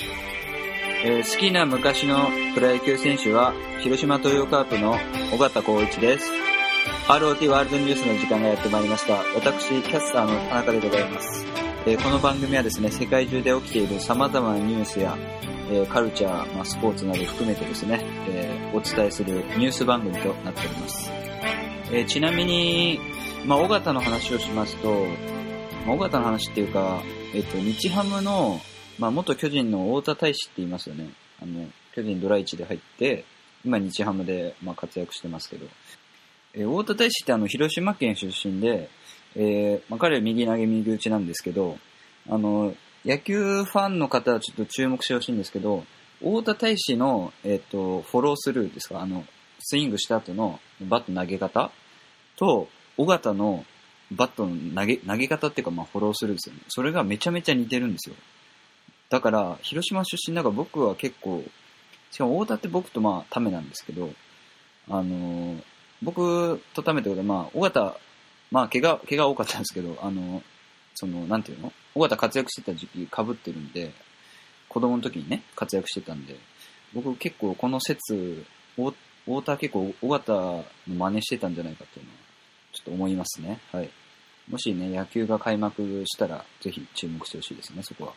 えー好きな昔のプロ野球選手は、広島東洋カープの尾形光一です。ROT ワールドニュースの時間がやってまいりました。私、キャスターの田中でございます。えーこの番組はですね、世界中で起きている様々なニュースや、えーカルチャー、まあ、スポーツなど含めてですね、えお伝えするニュース番組となっております。えちなみに、まあ、尾形の話をしますと、まあ尾形の話っていうか、えっと、日ハムの、まあ、元巨人の太田大志って言いますよね。あの、巨人ドラ1で入って、今日ハムで、まあ、活躍してますけど、えー太田大志ってあの、広島県出身で、えーまあ、彼は右投げ右打ちなんですけど、あの、野球ファンの方はちょっと注目してほしいんですけど、太田大志の、えっ、と、フォロースルーですか、あの、スイングした後のバット投げ方と、尾形のバットの投げ、投げ方っていうか、まあ、フォロースルーですよね。それがめちゃめちゃ似てるんですよ。だから、広島出身だから僕は結構、しかも太田って僕とまあ、ためなんですけど、あのー僕とためってことは、まあ、尾形、まあ、怪我、怪我多かったんですけど、あのその、なんていうの？尾形活躍してた時期被ってるんで、子供の時にね、活躍してたんで、僕結構この説、太田結構尾形の真似してたんじゃないかっていうのは、ちょっと思いますね。はい。もしね、野球が開幕したら、ぜひ注目してほしいですね、そこは。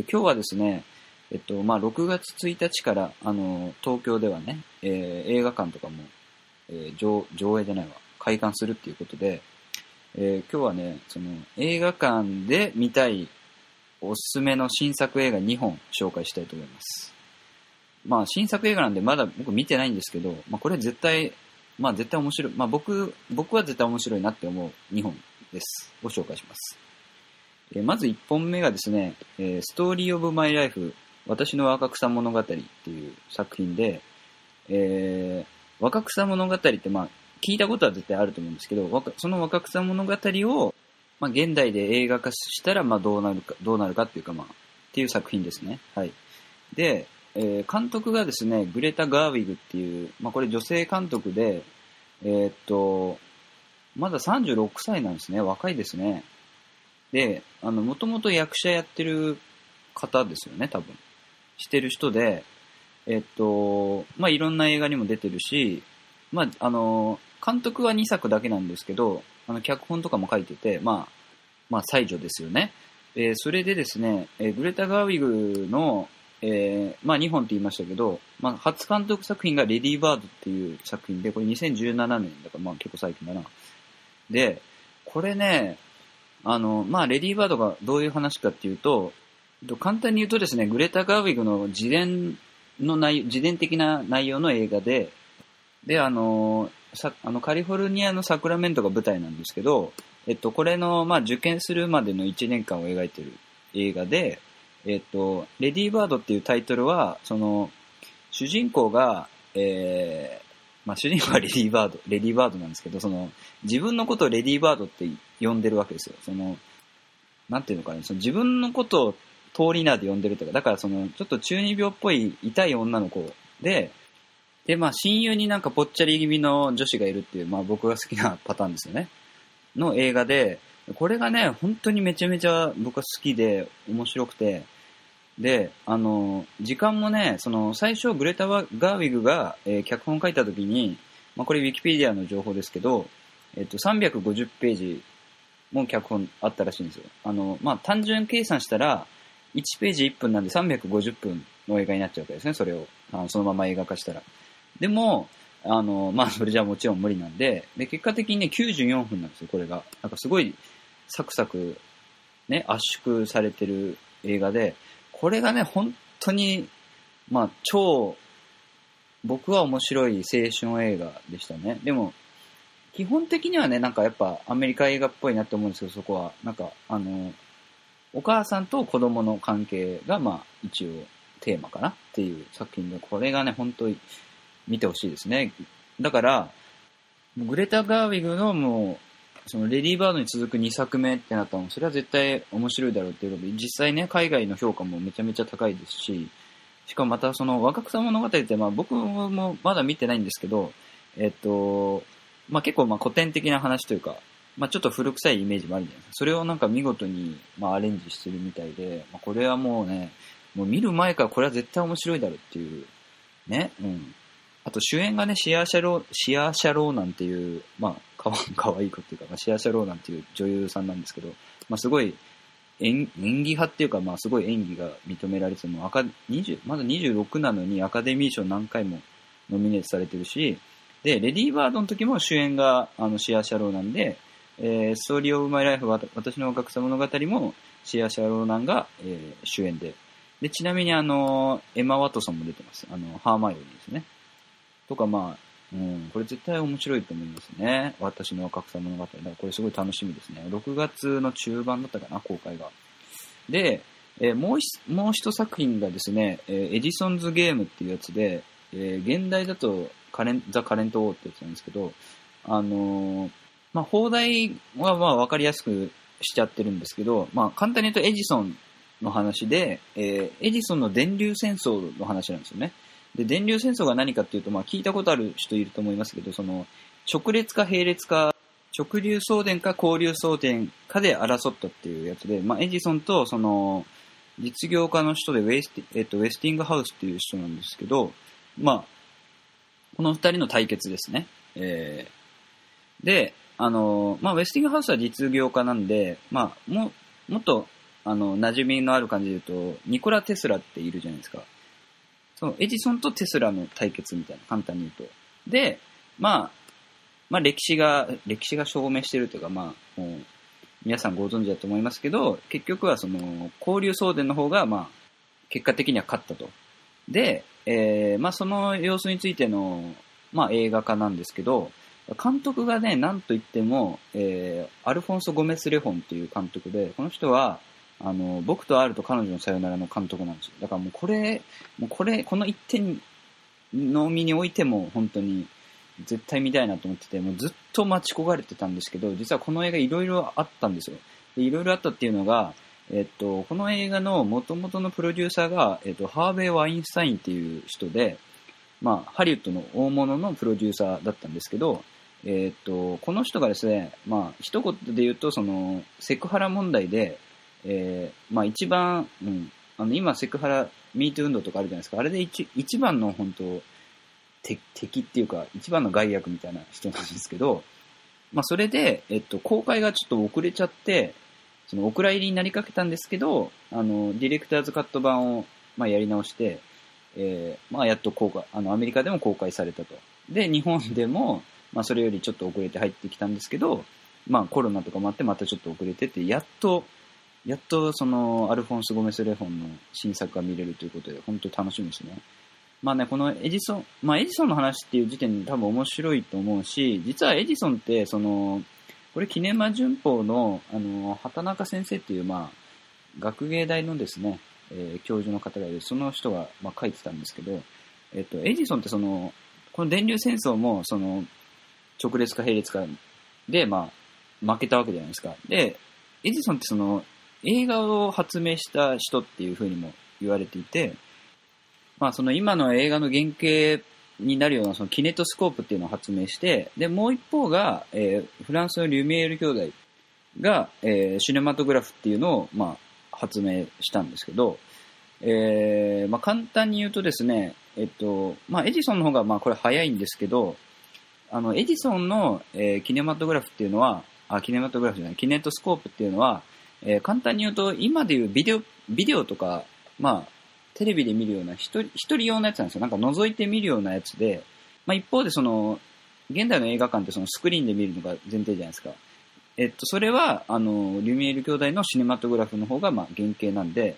え今日はですね、えっと、まあ、6月1日から、あの、東京ではね、えー映画館とかも、えー上、上映じゃないわ、開館するっていうことで、えー今日はね、その、映画館で見たいおすすめの新作映画2本紹介したいと思います。まあ、新作映画なんでまだ僕見てないんですけど、まあ、これ絶対、まあ、絶対面白い。まあ、僕、僕は絶対面白いなって思う2本です。ご紹介します。えまず1本目がですね、えストーリーオブマイライフ、私の若草物語っていう作品で、えー若草物語ってまあ、聞いたことは絶対あると思うんですけど、その若草物語を、まあ、現代で映画化したら、まあ、どうなるか、どうなるかっていうか、まあ、っていう作品ですね。はい。で、えー監督がですね、グレタ・ガーウィグっていう、まあ、これ女性監督で、えーっと、まだ36歳なんですね。若いですね。で、あの、もともと役者やってる方ですよね、多分。してる人で、えっと、まあ、いろんな映画にも出てるし、まあ、あの、監督は2作だけなんですけど、あの、脚本とかも書いてて、まあ、まあ、才女ですよね。えーそれでですね、えーグレタ・ガーウィグの、えーまあ、2本って言いましたけど、まあ、初監督作品がレディー・バードっていう作品で、これ2017年だから、まあ、結構最近だな。で、これね、あの、まあ、レディー・バードがどういう話かっていうと、簡単に言うとですね、グレタ・ガーウィグの自伝の内容、自伝的な内容の映画で、で、あの、さあのカリフォルニアのサクラメントが舞台なんですけど、えっと、これの、まあ、受験するまでの1年間を描いてる映画で、えっと、レディー・バードっていうタイトルは、その、主人公が、えー、まあ、主人公はレディー・バード、レディー・バードなんですけど、その、自分のことをレディー・バードって呼んでるわけですよ。その、なんていうのかな、その自分のことを通り名で呼んでるとか、だからその、ちょっと中二病っぽい痛い女の子で、で、まあ、親友になんかぽっちゃり気味の女子がいるっていう、まあ、僕が好きなパターンですよね。の映画で、これがね、本当にめちゃめちゃ僕は好きで、面白くて、で、あの、時間もね、その、最初、グレタ・ガーウィグが、えー脚本書いた時に、まあ、これウィキペディアの情報ですけど、えっと、350ページも脚本あったらしいんですよ。あの、まあ、単純計算したら、1ページ1分なんで350分の映画になっちゃうわけですね、それを。あのそのまま映画化したら。でも、あの、まあ、それじゃもちろん無理なんで、で、結果的にね、94分なんですよ、これが。なんかすごい、サクサク、ね、圧縮されてる映画で、これがね、本当に、まあ、超、僕は面白い青春映画でしたね。でも、基本的にはね、なんかやっぱアメリカ映画っぽいなって思うんですけど、そこは。なんか、あの、お母さんと子供の関係が、まあ、一応テーマかな？っていう作品で、これがね、本当に見てほしいですね。だから、グレタ・ガーウィグのもう、そのレディー・バードに続く2作目ってなったの、それは絶対面白いだろうっていうことで、実際ね、海外の評価もめちゃめちゃ高いですし、しかもまたその若草物語って、まあ僕もまだ見てないんですけど、えっと、まあ結構まあ古典的な話というか、まあちょっと古臭いイメージもあるじゃないですか。それをなんか見事に、まあアレンジしてるみたいで、まあこれはもうね、もう見る前からこれは絶対面白いだろうっていう、ね、うん。あと主演がね、シアーシャロー、シアーシャローナンていう、まあ、かわ かわいい子っていうか、まあ、シアシャローナンていう女優さんなんですけど、まあすごい演演技派っていうか、まあすごい演技が認められてもう、アカ、20、まだ26なのにアカデミー賞何回もノミネートされてるし、で、レディーバードの時も主演があのシアシャローナンで、えー、ストーリーオブマイライフわたしの若草物語もシアシャローナンが、えー主演で。で、ちなみにあの、エマ・ワトソンも出てます。あの、ハーマイオニーですね。とかまあ、うん、これ絶対面白いと思いますね。私の格差物語。だからこれすごい楽しみですね。6月の中盤だったかな、公開が。で、えーもう一もう一作品がですね、えーエジソンズゲームっていうやつで、えー現代だとカレンザ・カレント・ウォーってやつなんですけど、あのーまあ、放題はまあ分かりやすくしちゃってるんですけど、まあ、簡単に言うとエジソンの話で、えーエジソンの電流戦争の話なんですよね。で、電流戦争が何かっていうと、まあ、聞いたことある人いると思いますけど、その、直列か並列か、直流送電か交流送電かで争ったっていうやつで、まあ、エジソンと、その、実業家の人でウェスティ、えっと、ウェスティングハウスっていう人なんですけど、まあ、この二人の対決ですね。えー、で、あの、まあ、ウェスティングハウスは実業家なんで、まあ、も、もっと、あの、馴染みのある感じで言うと、ニコラ・テスラっているじゃないですか。そのエジソンとテスラの対決みたいな、簡単に言うと。で、まあ、まあ歴史が、歴史が証明してるというか、まあ、もう、皆さんご存知だと思いますけど、結局はその、交流送電の方が、まあ、結果的には勝ったと。で、えー、まあその様子についての、まあ映画化なんですけど、監督がね、なんといっても、えー、アルフォンソ・ゴメス・レホンっていう監督で、この人は、あの、僕と R と彼女のさよならの監督なんですよ。だからもうこれ、もうこれ、この一点のみにおいても本当に絶対見たいなと思ってて、もうずっと待ち焦がれてたんですけど、実はこの映画いろいろあったんですよ。で、いろいろあったっていうのが、えっと、この映画の元々のプロデューサーが、えっと、ハーベイ・ワインスタインっていう人で、まあ、ハリウッドの大物のプロデューサーだったんですけど、えっと、この人がですね、まあ、一言で言うと、その、セクハラ問題で、えー、まあ一番、うん、あの今セクハラ、ミート運動とかあるじゃないですか。あれで一一番の本当、敵敵っていうか、一番の害悪みたいな人なんですけど、まあそれで、えっと、公開がちょっと遅れちゃって、そのお蔵入りになりかけたんですけど、あの、ディレクターズカット版を、まあやり直して、えー、まあやっと公開、あの、アメリカでも公開されたと。で、日本でも、まあそれよりちょっと遅れて入ってきたんですけど、まあコロナとかもあってまたちょっと遅れてて、やっと、やっとそのアルフォンス・ゴメス・レフォンの新作が見れるということで、本当楽しみですね。まあね、このエジソン、まあエジソンの話っていう時点で多分面白いと思うし、実はエジソンって、その、これ、キネマ旬報の、あの、畑中先生っていう、まあ、学芸大のですね、えー教授の方がいる、その人が、まあ、書いてたんですけど、えっと、エジソンってその、この電流戦争も、その、直列か並列かで、まあ、負けたわけじゃないですか。で、エジソンってその、映画を発明した人っていうふうにも言われていて、まあその今の映画の原型になるようなそのキネトスコープっていうのを発明して、で、もう一方が、えーフランスのリュミエール兄弟が、えーシネマトグラフっていうのを、まあ、発明したんですけど、えーまあ簡単に言うとですね、えっと、まあエジソンの方がまあこれ早いんですけど、あの、エジソンの、えーキネマトグラフっていうのは、あ、キネマトグラフじゃない、キネトスコープっていうのは、えー簡単に言うと、今でいうビデオ、ビデオとか、まあ、テレビで見るような一人、一人用のやつなんですよ。なんか覗いて見るようなやつで、まあ一方でその、現代の映画館ってそのスクリーンで見るのが前提じゃないですか。えっと、それは、あの、リュミエール兄弟のシネマトグラフの方が、まあ原型なんで、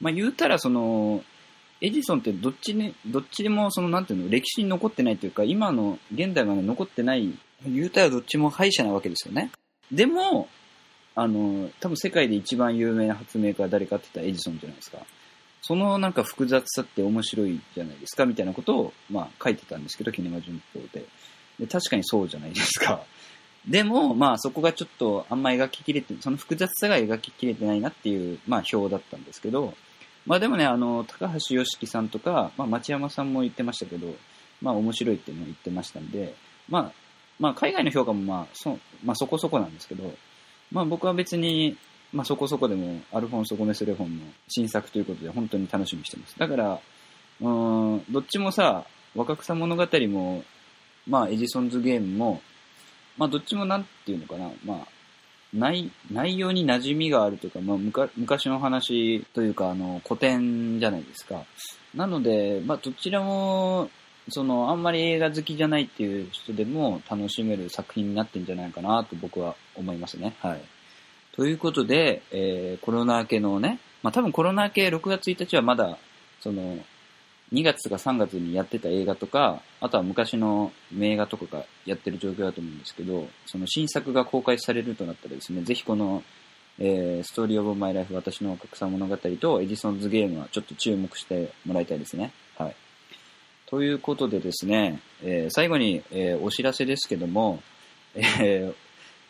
まあ言うたらその、エジソンってどっちに、どっちでもその、なんていうの、歴史に残ってないというか、今の現代まで残ってない、言うたらどっちも敗者なわけですよね。でも、あの、多分世界で一番有名な発明家は誰かって言ったらエジソンじゃないですか。そのなんか複雑さって面白いじゃないですかみたいなことを、まあ書いてたんですけど、キネマ旬報で。で確かにそうじゃないですか。でも、まあそこがちょっとあんま描ききれて、その複雑さが描ききれてないなっていう、まあ表だったんですけど、まあでもね、あの、高橋良樹さんとか、まあ町山さんも言ってましたけど、まあ面白いっていうのを言ってましたんで、まあ、まあ、海外の評価もまあそ,、まあ、そこそこなんですけど、まあ、僕は別に、まあ、そこそこでもアルフォンソ・ゴメス・レフォンの新作ということで本当に楽しみにしてます。だから、うん、どっちもさ、若草物語も、まあ、エジソンズゲームも、まあ、どっちもなんていうのかな、まあ、内、内容に馴染みがあるというか、まあ、むか昔の話というか、あの、古典じゃないですか。なので、まあ、どちらも、その、あんまり映画好きじゃないっていう人でも楽しめる作品になってんじゃないかなと僕は思いますね。はい。ということで、えー、コロナ明けのね、まあ、多分コロナ明け6月1日はまだ、その、2月とか3月にやってた映画とか、あとは昔の名画とかがやってる状況だと思うんですけど、その新作が公開されるとなったらですね、ぜひこの、えー、ストーリーオブマイライフ私の格差物語とエジソンズゲームはちょっと注目してもらいたいですね。はい。ということでですね、えー、最後に、えー、お知らせですけども、えー、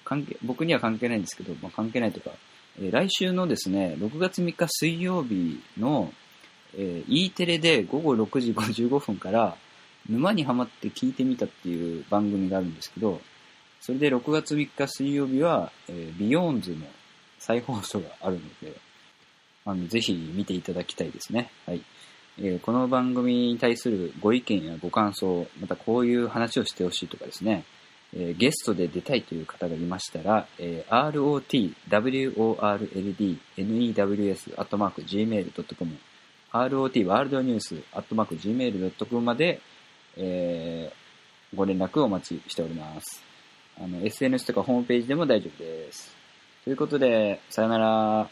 関係、僕には関係ないんですけど、まあ、関係ないというか、え来週のですね、6月3日水曜日の、えー、E テレで午後6時55分から沼にはまって聞いてみたっていう番組があるんですけど、それで6月3日水曜日は、えー、 BEYOOOOONDS の再放送があるので、あの、ぜひ見ていただきたいですね。はい。えー、この番組に対するご意見やご感想、またこういう話をしてほしいとかですね、えー、ゲストで出たいという方がいましたら、えー、rotworldnews.gmail.com rot ワールドニュース .gmail.com まで、えー、ご連絡をお待ちしております。あの、SNS とかホームページでも大丈夫です。ということで、さよなら。